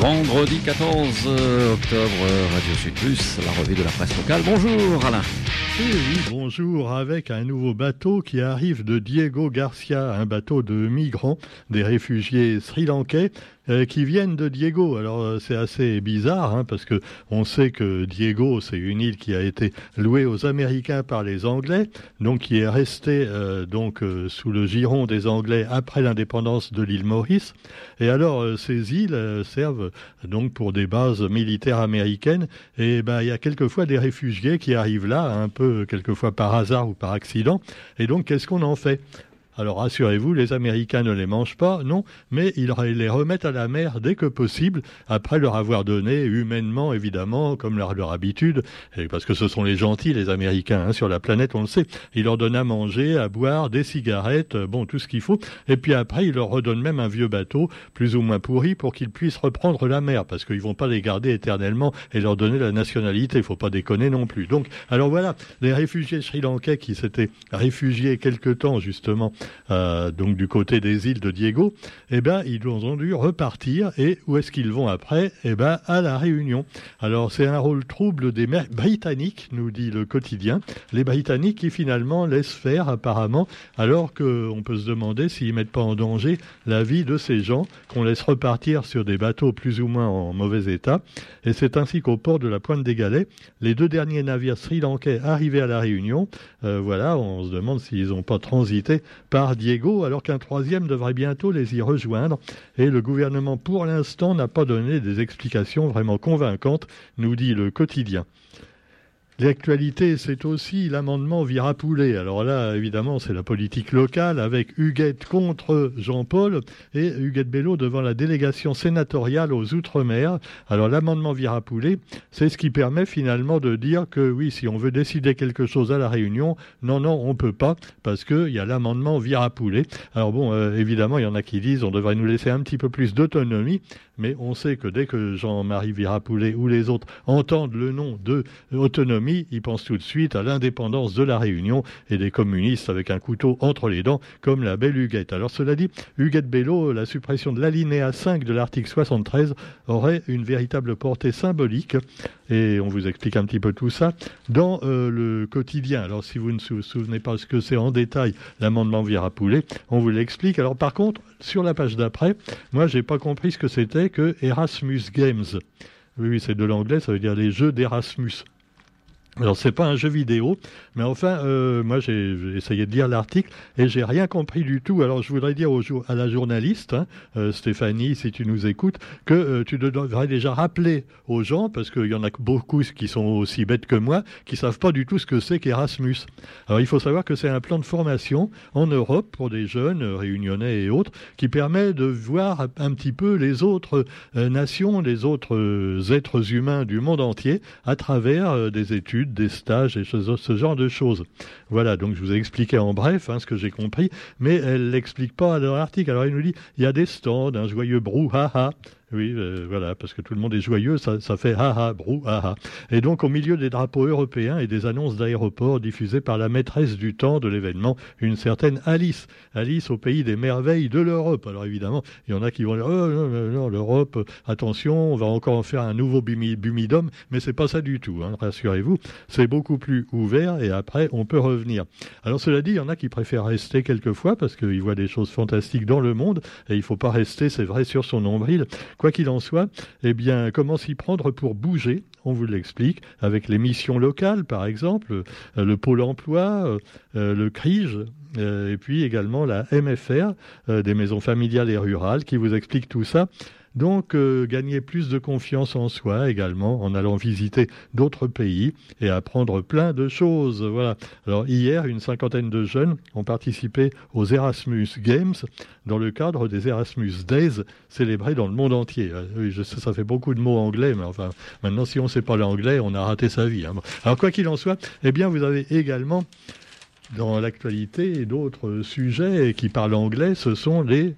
Vendredi 14 octobre, Radio Sud Plus, la revue de la presse locale. Bonjour Alain. oui, bonjour, avec un nouveau bateau qui arrive de Diego Garcia, un bateau de migrants, des réfugiés sri-lankais euh, qui viennent de Diego. Alors euh, c'est assez bizarre hein, parce que on sait que Diego c'est une île qui a été louée aux Américains par les Anglais, donc qui est restée euh, donc sous le giron des Anglais après l'indépendance de l'île Maurice. Et alors ces îles servent donc pour des bases militaires américaines. Et ben il y a quelquefois des réfugiés qui arrivent là un peu quelquefois par hasard ou par accident. Et donc qu'est-ce qu'on en fait? Alors rassurez-vous, les Américains ne les mangent pas, non, mais ils les remettent à la mer dès que possible, après leur avoir donné, humainement évidemment, comme leur, leur habitude, parce que ce sont les gentils, les Américains, hein, sur la planète, on le sait. Ils leur donnent à manger, à boire, des cigarettes, euh, bon, tout ce qu'il faut, et puis après, ils leur redonnent même un vieux bateau, plus ou moins pourri, pour qu'ils puissent reprendre la mer, parce qu'ils vont pas les garder éternellement et leur donner la nationalité, il faut pas déconner non plus. Donc, alors voilà, les réfugiés sri-lankais qui s'étaient réfugiés quelque temps, justement, euh, donc du côté des îles de Diego, eh ben ils ont dû repartir. Et où est-ce qu'ils vont après? Eh ben à la Réunion. Alors c'est un rôle trouble des Britanniques, nous dit le quotidien. Les Britanniques qui finalement laissent faire apparemment, alors qu'on peut se demander s'ils mettent pas en danger la vie de ces gens qu'on laisse repartir sur des bateaux plus ou moins en mauvais état. Et c'est ainsi qu'au port de la Pointe des Galets, les deux derniers navires sri-lankais arrivés à la Réunion, euh, voilà, on se demande s'ils n'ont pas transité Diego, alors qu'un troisième devrait bientôt les y rejoindre. Et le gouvernement, pour l'instant, n'a pas donné des explications vraiment convaincantes, nous dit le quotidien. L'actualité, c'est aussi l'amendement Virapoulet. Alors là, évidemment, c'est la politique locale avec Huguette contre Jean-Paul et Huguette Bello devant la délégation sénatoriale aux Outre-mer. Alors l'amendement Virapoulet, c'est ce qui permet finalement de dire que oui, si on veut décider quelque chose à la Réunion, non, non, on peut pas parce qu'il y a l'amendement Virapoulet. Alors bon, euh, évidemment, il y en a qui disent on devrait nous laisser un petit peu plus d'autonomie, mais on sait que dès que Jean-Marie Virapoulet ou les autres entendent le nom de autonomie, il pense tout de suite à l'indépendance de la Réunion et des communistes avec un couteau entre les dents, comme la belle Huguette. Alors cela dit, Huguette Bello, la suppression de l'alinéa 5 de l'article 73 aurait une véritable portée symbolique, et on vous explique un petit peu tout ça, dans euh, le quotidien. Alors si vous ne vous souvenez pas ce que c'est en détail, l'amendement Poulet, on vous l'explique. Alors par contre, sur la page d'après, moi j'ai pas compris ce que c'était que Erasmus Games. Oui, oui c'est de l'anglais, ça veut dire les jeux d'Erasmus. Alors c'est pas un jeu vidéo, mais enfin euh, moi j'ai essayé de lire l'article et j'ai rien compris du tout. Alors je voudrais dire au, à la journaliste hein, euh, Stéphanie, si tu nous écoutes, que euh, tu devrais déjà rappeler aux gens parce qu'il y en a beaucoup qui sont aussi bêtes que moi, qui savent pas du tout ce que c'est qu'Erasmus. Alors il faut savoir que c'est un plan de formation en Europe pour des jeunes réunionnais et autres qui permet de voir un petit peu les autres nations, les autres êtres humains du monde entier à travers des études des stages et ce, genre de choses. Voilà, donc je vous ai expliqué en bref hein, ce que j'ai compris, mais elle l'explique pas dans l'article. Alors elle nous dit, il y a des stands, un joyeux brouhaha, oui, euh, voilà, parce que tout le monde est joyeux, ça, ça fait ha ha, brou, ha ha. Et donc, au milieu des drapeaux européens et des annonces d'aéroports diffusées par la maîtresse du temps de l'événement, une certaine Alice. Alice au pays des merveilles de l'Europe. Alors, évidemment, il y en a qui vont dire, oh non, non, non l'Europe, attention, on va encore en faire un nouveau bumidum, mais c'est pas ça du tout, hein, rassurez-vous. C'est beaucoup plus ouvert et après, on peut revenir. Alors, cela dit, il y en a qui préfèrent rester quelquefois parce qu'ils voient des choses fantastiques dans le monde et il faut pas rester, c'est vrai, sur son nombril. Quoi qu'il en soit, eh bien, comment s'y prendre pour bouger? On vous l'explique avec les missions locales, par exemple, euh, le pôle emploi, euh, euh, le CRIGE, et puis également la MFR, des maisons familiales et rurales, qui vous explique tout ça. Donc, euh, gagner plus de confiance en soi également en allant visiter d'autres pays et apprendre plein de choses. Voilà. Alors, hier, une cinquantaine de jeunes ont participé aux Erasmus Games dans le cadre des Erasmus Days célébrés dans le monde entier. Euh, oui, je sais, ça fait beaucoup de mots anglais, mais enfin, maintenant, si on ne sait pas l'anglais, on a raté sa vie. Hein. Alors, quoi qu'il en soit, eh bien, vous avez également dans l'actualité d'autres sujets qui parlent anglais, ce sont les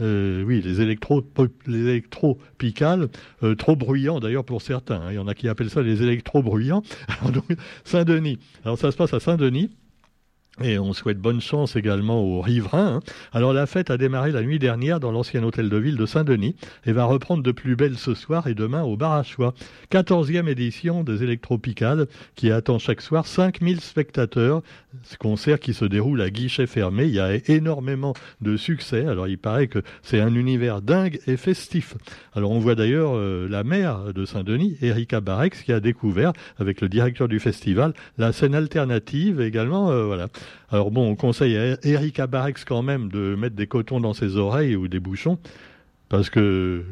euh, oui, les électro, les électro-picales, euh, trop bruyants d'ailleurs pour certains. Hein. Il y en a qui appellent ça les électro-bruyants. Saint-Denis. Alors ça se passe à Saint-Denis. Et on souhaite bonne chance également aux riverains. Hein. Alors la fête a démarré la nuit dernière dans l'ancien hôtel de ville de Saint-Denis et va reprendre de plus belle ce soir et demain au bar à choix. 14e édition des Électropicades qui attend chaque soir 5000 spectateurs. Ce concert qui se déroule à guichet fermé. Il y a énormément de succès. Alors il paraît que c'est un univers dingue et festif. Alors on voit d'ailleurs euh, la maire de Saint-Denis, Erika Barex, qui a découvert avec le directeur du festival la scène alternative également. Euh, voilà. Alors bon, on conseille à Erika Barex quand même de mettre des cotons dans ses oreilles ou des bouchons. Parce que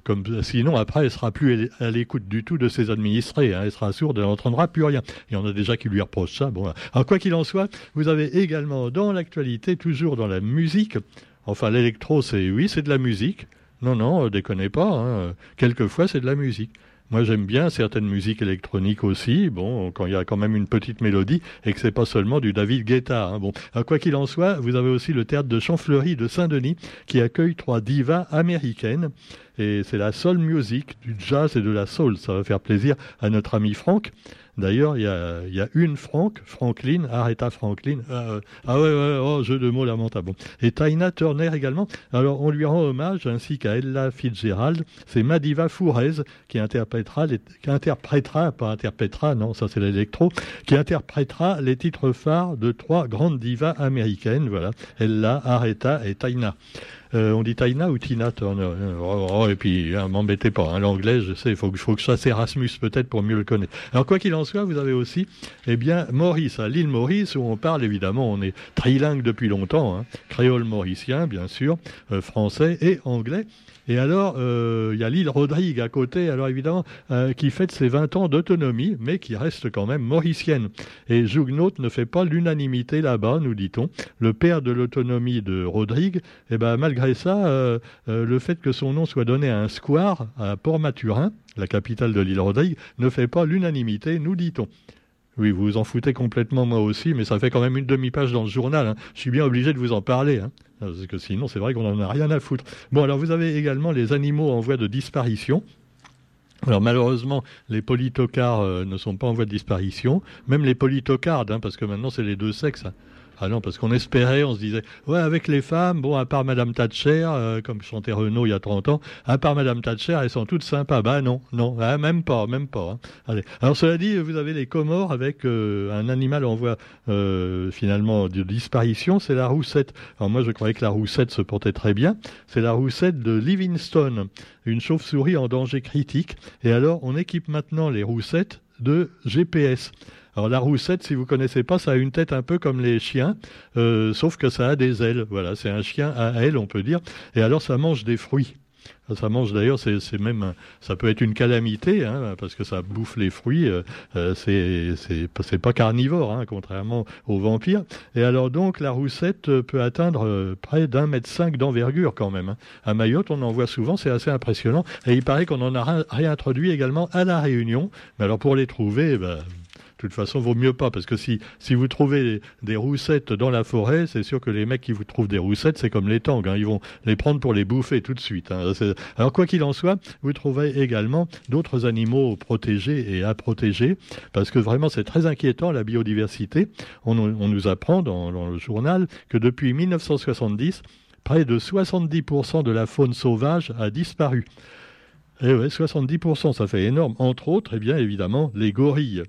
sinon après elle sera plus à l'écoute du tout de ses administrés, hein. elle sera sourde, elle n'entendra plus rien. Il y en a déjà qui lui reprochent ça. Alors quoi qu'il en soit, vous avez également dans l'actualité, toujours dans la musique, enfin l'électro, c'est oui, c'est de la musique. Non, non, déconnez pas. Hein. Quelquefois, c'est de la musique. Moi, j'aime bien certaines musiques électroniques aussi. Bon, quand il y a quand même une petite mélodie et que c'est pas seulement du David Guetta. Hein. Bon, quoi qu'il en soit, vous avez aussi le théâtre de Champfleury de Saint-Denis qui accueille trois divas américaines. Et c'est la soul music, du jazz et de la soul. Ça va faire plaisir à notre ami Franck. D'ailleurs, il y a, une Franck, Franklin, Aretha Franklin. Euh, ah ouais, ouais, oh, jeu de mots lamentable. Et Taina Turner également. Alors, on lui rend hommage, ainsi qu'à Ella Fitzgerald. C'est Madiva Fourez qui interprétera, qui interprétera, pas interprétera, non, ça c'est l'électro, qui interprétera les titres phares de trois grandes divas américaines. Voilà, Ella, Aretha et Taina. Euh, on dit Taina ou Tina Turner oh, oh, Et puis, hein, m'embêtez pas, hein, l'anglais, je sais, il faut, faut, que je fasse Erasmus peut-être pour mieux le connaître. Alors, quoi qu'il en soit, vous avez aussi, eh bien, Maurice, à l'île Maurice, où on parle évidemment, on est trilingue depuis longtemps, hein, créole mauricien, bien sûr, euh, français et anglais. Et alors, euh, il y a l'île Rodrigue à côté, alors évidemment, euh, qui fête ses 20 ans d'autonomie, mais qui reste quand même mauricienne. Et Jougnaut ne fait pas l'unanimité là-bas, nous dit-on. Le père de l'autonomie de Rodrigue, eh ben, malgré ça, euh, le fait que son nom soit donné à un square à Port-Maturin, la capitale de l'île Rodrigue, ne fait pas l'unanimité, nous dit-on. Oui, vous vous en foutez complètement, moi aussi, mais ça fait quand même une demi-page dans le journal. Hein. Je suis bien obligé de vous en parler. Hein. Parce que sinon, c'est vrai qu'on n'en a rien à foutre. Bon, alors vous avez également les animaux en voie de disparition. Alors malheureusement, les polytocards euh, ne sont pas en voie de disparition, même les polytocardes, hein, parce que maintenant c'est les deux sexes. Ah non, parce qu'on espérait, on se disait, ouais, avec les femmes, bon, à part Madame Thatcher, euh, comme chantait Renault il y a 30 ans, à part Madame Thatcher, elles sont toutes sympas. Bah non, non, ah, même pas, même pas. Hein. Allez. Alors cela dit, vous avez les Comores avec euh, un animal en voie euh, finalement de disparition, c'est la roussette. Alors moi, je croyais que la roussette se portait très bien. C'est la roussette de Livingstone, une chauve-souris en danger critique. Et alors, on équipe maintenant les roussettes de GPS. Alors la roussette, si vous connaissez pas, ça a une tête un peu comme les chiens, euh, sauf que ça a des ailes. Voilà, c'est un chien à ailes, on peut dire. Et alors ça mange des fruits. Ça mange d'ailleurs, c'est même, ça peut être une calamité, hein, parce que ça bouffe les fruits. Euh, euh c'est pas carnivore, hein, contrairement aux vampires. Et alors donc, la roussette peut atteindre euh, près d'un mètre cinq d'envergure quand même. Hein. À Mayotte, on en voit souvent, c'est assez impressionnant. Et il paraît qu'on en a réintroduit également à la Réunion. Mais alors pour les trouver, eh ben, de toute façon, vaut mieux pas, parce que si, si vous trouvez des roussettes dans la forêt, c'est sûr que les mecs qui vous trouvent des roussettes, c'est comme les tangs, hein. ils vont les prendre pour les bouffer tout de suite. Hein. Alors quoi qu'il en soit, vous trouvez également d'autres animaux protégés et à protéger, parce que vraiment c'est très inquiétant la biodiversité. On, nous apprend dans, le journal que depuis 1970, près de 70% de la faune sauvage a disparu. Et eh ouais, 70%, ça fait énorme. Entre autres, eh bien évidemment, les gorilles.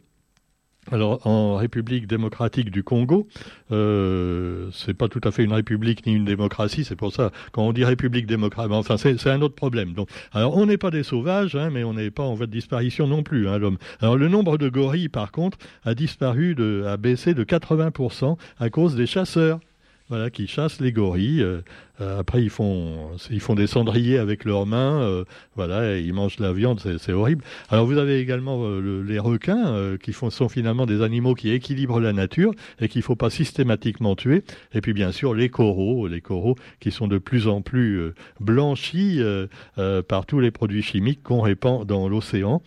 Alors, en République démocratique du Congo, euh, c'est pas tout à fait une république ni une démocratie, c'est pour ça quand on dit République démocratique, enfin c'est un autre problème. Donc, alors on n'est pas des sauvages, hein, mais on n'est pas en voie de disparition non plus, hein, l'homme. Alors le nombre de gorilles, par contre, a disparu, de, a baissé de 80% à cause des chasseurs voilà, qui chassent les gorilles. Euh, euh, après, ils font, ils font des cendriers avec leurs mains. Euh, voilà, ils mangent la viande, c'est horrible. Alors, vous avez également les requins, qui font, sont finalement des animaux qui équilibrent la nature et qu'il ne faut pas systématiquement tuer. Et puis, bien sûr, les coraux, les coraux qui sont de plus en plus blanchis par tous les produits chimiques qu'on répand dans l'océan.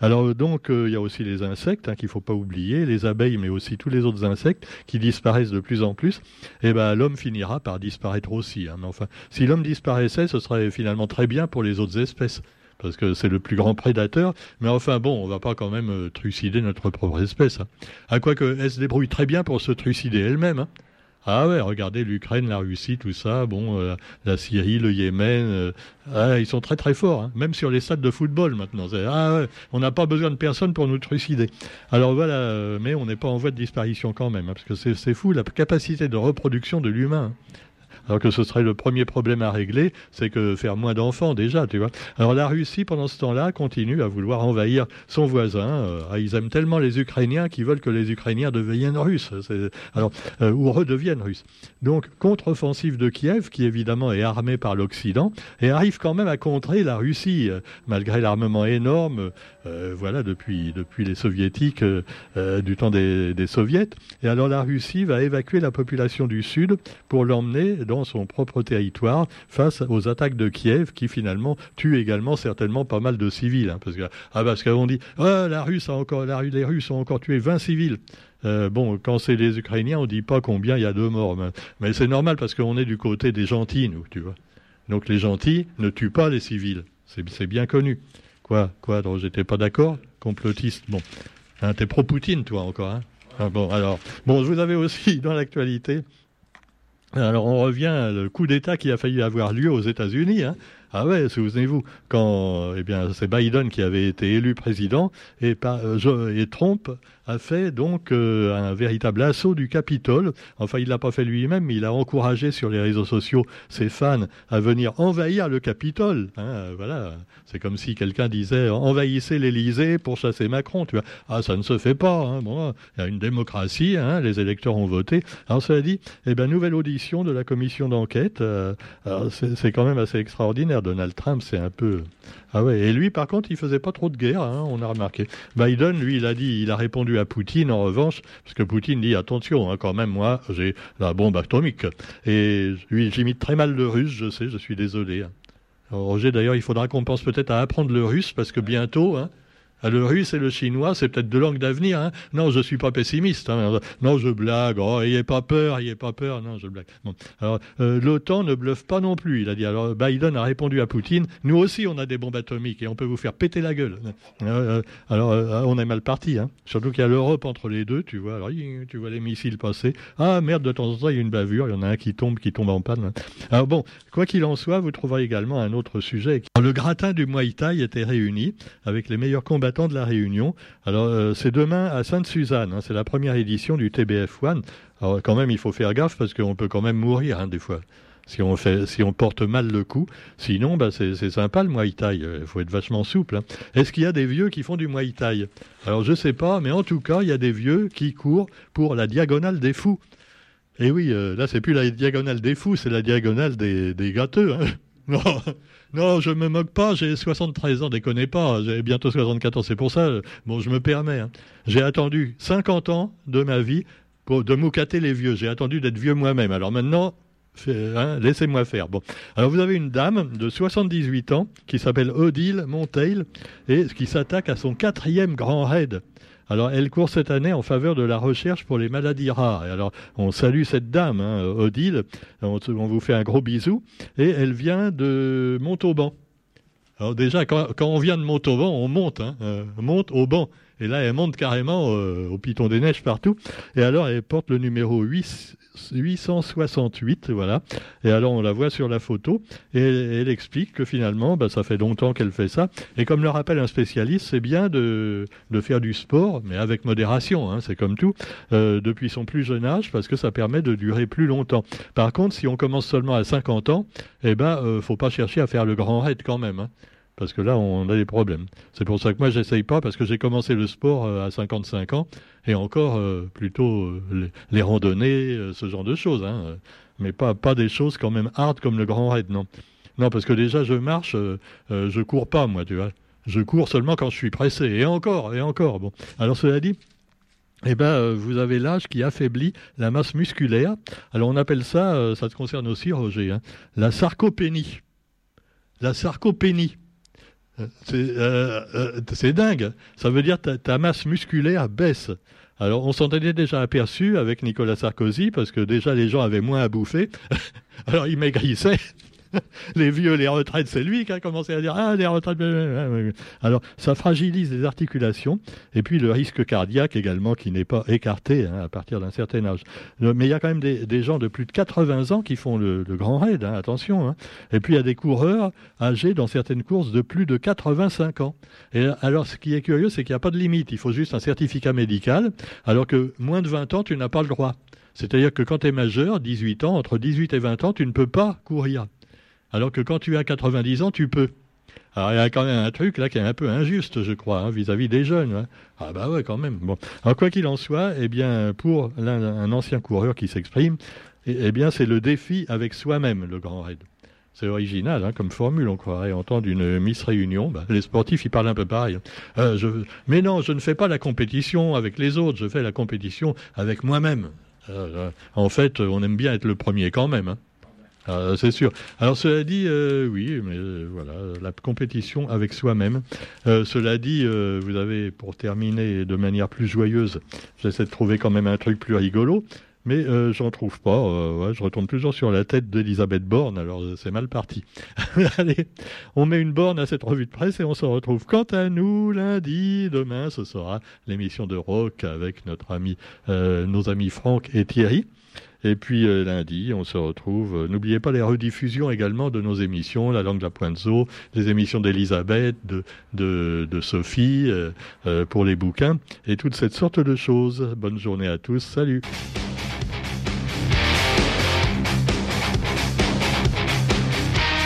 Alors donc, euh, il y a aussi les insectes hein, qu'il ne faut pas oublier, les abeilles, mais aussi tous les autres insectes qui disparaissent de plus en plus. Et eh ben l'homme finira par disparaître aussi. Hein. Enfin, si l'homme disparaissait, ce serait finalement très bien pour les autres espèces parce que c'est le plus grand prédateur. Mais enfin bon, on va pas quand même euh, trucider notre propre espèce. Hein. À quoi que elle se débrouille très bien pour se trucider elle-même. Hein. Ah ouais, regardez l'Ukraine, la Russie, tout ça, bon, euh, la Syrie, le Yémen, euh, ah, ils sont très très forts, hein. même sur les stades de football maintenant. Ah ouais, on n'a pas besoin de personne pour nous trucider. Alors voilà, mais on n'est pas en voie de disparition quand même, parce que c'est fou la capacité de reproduction de l'humain. Alors que ce serait le premier problème à régler, c'est que faire moins d'enfants déjà, tu vois. Alors la Russie, pendant ce temps-là, continue à vouloir envahir son voisin. Euh, ah, ils aiment tellement les Ukrainiens qu'ils veulent que les Ukrainiens deviennent russes. Alors, euh, ou redeviennent russes. Donc, contre-offensive de Kiev, qui évidemment est armée par l'Occident, et arrive quand même à contrer la Russie, euh, malgré l'armement énorme, voilà, depuis, depuis les soviétiques, du temps des, des soviets. Et alors la Russie va évacuer la population du Sud pour l'emmener dans son propre territoire face aux attaques de Kiev qui finalement tuent également certainement pas mal de civils. Hein, parce que ah parce qu'on dit oh, la Russe a encore la, les Russes ont encore tué 20 civils. Euh, bon, quand c'est les Ukrainiens, on dit pas combien il y a de morts, mais, c'est normal parce qu'on est du côté des gentils, nous, tu vois. Donc les gentils ne tuent pas les civils, c'est bien connu. Quoi, quoi Donc j'étais pas d'accord, complotiste? Bon, hein, t'es pro Poutine, toi encore. Hein? Ah, bon, alors, bon, je vous avais aussi dans l'actualité alors on revient au coup d'État qui a failli avoir lieu aux États-Unis. Hein. Ah ouais, souvenez-vous, quand eh bien c'est Biden qui avait été élu président et, euh, Trump a fait donc euh, un véritable assaut du Capitole. Enfin, il l'a pas fait lui-même, mais il a encouragé sur les réseaux sociaux ses fans à venir envahir le Capitole. Hein, voilà, c'est comme si quelqu'un disait envahissez l'Élysée pour chasser Macron. Tu vois, ah ça ne se fait pas. Hein. Bon, il y a une démocratie, hein, les électeurs ont voté. Alors cela dit, eh bien nouvelle audition de la commission d'enquête. Euh, c'est quand même assez extraordinaire. Donald Trump, c'est un peu ah ouais, et lui, par contre, il faisait pas trop de guerre, hein, on a remarqué. Biden, lui, il a dit, il a répondu à Poutine, en revanche, parce que Poutine dit, attention, hein, quand même, moi, j'ai la bombe atomique. Et lui, j'imite très mal le russe, je sais, je suis désolé. Hein. Roger, d'ailleurs, il faudra qu'on pense peut-être à apprendre le russe, parce que bientôt, ah, le russe et le chinois, c'est peut-être deux langues d'avenir. Hein. Non, je suis pas pessimiste. Hein. Non, je blague. Oh, ayez pas peur, ayez pas peur. Non, je blague. Alors, euh, l'OTAN ne bluffe pas non plus. Il a dit. Alors, Biden a répondu à Poutine. Nous aussi, on a des bombes atomiques et on peut vous faire péter la gueule. Euh, euh, alors, on est mal parti. Hein. Surtout qu'il y a l'Europe entre les deux. Tu vois. Alors, tu vois les missiles passer. Ah merde, de temps en temps, il y a une bavure. Il y en a un qui tombe, qui tombe en panne. Alors bon, quoi qu'il en soit, vous trouverez également un autre sujet. Le gratin du Muay Thai était réuni avec les meilleurs combats de la Réunion. Alors, euh, c'est demain à Sainte-Suzanne. Hein, c'est la première édition du TBF One. Alors, quand même, il faut faire gaffe parce qu'on peut quand même mourir hein, des fois. Si on, fait, si on porte mal le coup. Sinon, bah, c'est sympa le Muay Thai. Il faut être vachement souple. Hein. Est-ce qu'il y a des vieux qui font du Muay Thai? Alors, je sais pas, mais en tout cas, il y a des vieux qui courent pour la diagonale des fous. Et oui, euh, là, c'est plus la diagonale des fous, c'est la diagonale des, des gâteux. Non, non, je me moque pas, j'ai 73 ans, déconnez pas, j'ai bientôt 74, c'est pour ça, bon, je me permets. Hein. J'ai attendu 50 ans de ma vie pour, de moucater les vieux, j'ai attendu d'être vieux moi-même. Alors maintenant, hein, laissez-moi faire. Bon, alors vous avez une dame de 78 ans qui s'appelle Odile Monteil et qui s'attaque à son quatrième grand raid. Alors, elle court cette année en faveur de la recherche pour les maladies rares. Alors, on salue cette dame, hein, Odile. On, vous fait un gros bisou. Et elle vient de Montauban. Alors déjà, quand, on vient de Montauban, on monte, hein, euh, monte au banc. Et là, elle monte carrément euh, au Piton des Neiges partout. Et alors, elle porte le numéro 8, 868, voilà. Et alors, on la voit sur la photo. Et elle, explique que finalement, bah, ça fait longtemps qu'elle fait ça. Et comme le rappelle un spécialiste, c'est bien de, de, faire du sport, mais avec modération, hein, c'est comme tout, euh, depuis son plus jeune âge, parce que ça permet de durer plus longtemps. Par contre, si on commence seulement à 50 ans, eh ben, euh, faut pas chercher à faire le grand raid quand même. Hein parce que là, on a des problèmes. C'est pour ça que moi, j'essaye pas, parce que j'ai commencé le sport euh, à 55 ans, et encore euh, plutôt euh, les, randonnées, ce genre de choses, hein, mais pas, pas des choses quand même hard comme le grand raid, non. Non, parce que déjà, je marche, je cours pas, moi, tu vois. Je cours seulement quand je suis pressé, et encore, et encore. Bon, alors cela dit, eh ben, vous avez l'âge qui affaiblit la masse musculaire. Alors on appelle ça, ça te concerne aussi, Roger, hein, la sarcopénie. La sarcopénie. Euh, euh, c'est dingue. Ça veut dire que ta, masse musculaire baisse. Alors, on s'en était déjà aperçu avec Nicolas Sarkozy, parce que déjà les gens avaient moins à bouffer. Alors, ils maigrissaient. les vieux, les retraites, c'est lui qui a commencé à dire ah les retraites. Alors ça fragilise les articulations et puis le risque cardiaque également qui n'est pas écarté hein, à partir d'un certain âge. Mais il y a quand même des, gens de plus de 80 ans qui font le, grand raid, hein, attention. Hein. Et puis il y a des coureurs âgés dans certaines courses de plus de 85 ans. Et alors ce qui est curieux, c'est qu'il n'y a pas de limite. Il faut juste un certificat médical, alors que moins de 20 ans, tu n'as pas le droit. C'est-à-dire que quand tu es majeur, 18 ans, entre 18 et 20 ans, tu ne peux pas courir. Alors que quand tu as 90 ans, tu peux. Alors il y a quand même un truc là qui est un peu injuste, je crois, hein, vis-à-vis des jeunes. Hein. Ah bah ouais, quand même. Alors quoi qu'il en soit, eh bien, pour un, ancien coureur qui s'exprime, eh, eh, bien, c'est le défi avec soi-même, le grand raid. C'est original hein, comme formule, on croirait entendre une Miss Réunion. Bah, les sportifs, ils parlent un peu pareil. Euh. Mais non, je ne fais pas la compétition avec les autres, je fais la compétition avec moi-même. Euh, en fait, on aime bien être le premier quand même. Ah, c'est sûr. Alors cela dit, euh, oui, mais euh, voilà, la compétition avec soi-même. cela dit, vous avez, pour terminer de manière plus joyeuse, j'essaie de trouver quand même un truc plus rigolo, mais j'en trouve pas. je retourne toujours sur la tête d'Elisabeth Borne, alors c'est mal parti. Allez, on met une borne à cette revue de presse et on se retrouve. Quant à nous, lundi, demain, ce sera l'émission de rock avec notre ami, nos amis Franck et Thierry. Et puis euh, lundi, on se retrouve. Euh, n'oubliez pas les rediffusions également de nos émissions, La langue de la pointe zoo, les émissions d'Elisabeth, de, de, Sophie, euh, pour les bouquins, et toute cette sorte de choses. Bonne journée à tous. Salut.